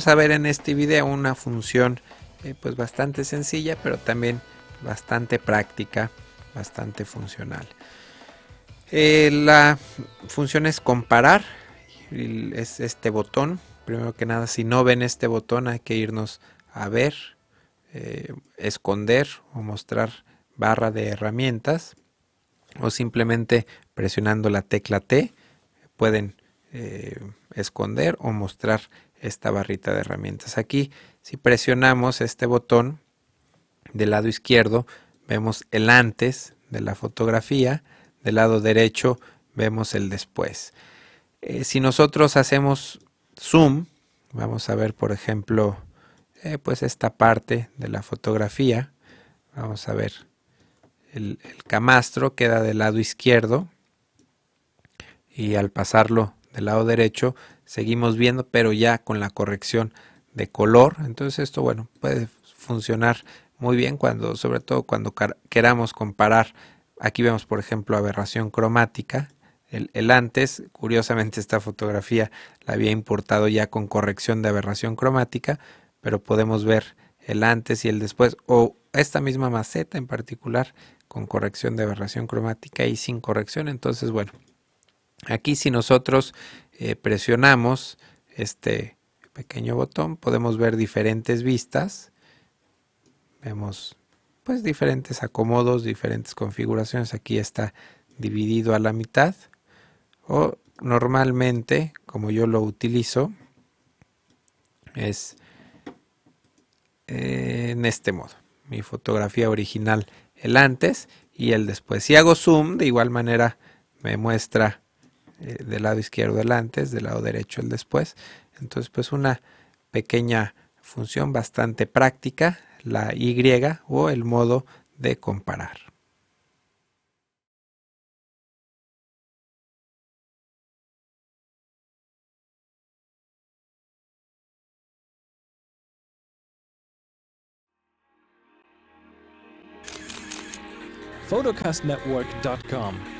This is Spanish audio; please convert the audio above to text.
Vamos a ver en este video una función eh, pues bastante sencilla, pero también bastante práctica, bastante funcional. Eh, la función es comparar, es este botón. Primero que nada, si no ven este botón, hay que irnos a ver, eh, esconder o mostrar barra de herramientas o simplemente presionando la tecla T pueden esconder o mostrar esta barrita de herramientas. Aquí, si presionamos este botón del lado izquierdo, vemos el antes de la fotografía, del lado derecho vemos el después. Eh, si nosotros hacemos zoom, vamos a ver por ejemplo eh, pues esta parte de la fotografía, vamos a ver el, el camastro queda del lado izquierdo y al pasarlo del lado derecho seguimos viendo, pero ya con la corrección de color. Entonces esto, bueno, puede funcionar muy bien cuando, sobre todo cuando queramos comparar. Aquí vemos, por ejemplo, aberración cromática. El, antes, curiosamente esta fotografía la había importado ya con corrección de aberración cromática, pero podemos ver el antes y el después, o esta misma maceta en particular con corrección de aberración cromática y sin corrección. Entonces, bueno, aquí si nosotros eh, presionamos este pequeño botón podemos ver diferentes vistas. Vemos pues diferentes acomodos diferentes configuraciones. Aquí está dividido a la mitad. O normalmente como yo lo utilizo es en este modo. Mi fotografía original el antes y el después. Si hago zoom de igual manera me muestra eh, del lado izquierdo el antes, del lado derecho el después. Entonces, pues una pequeña función bastante práctica, la Y o el modo de comparar. photocastnetwork.com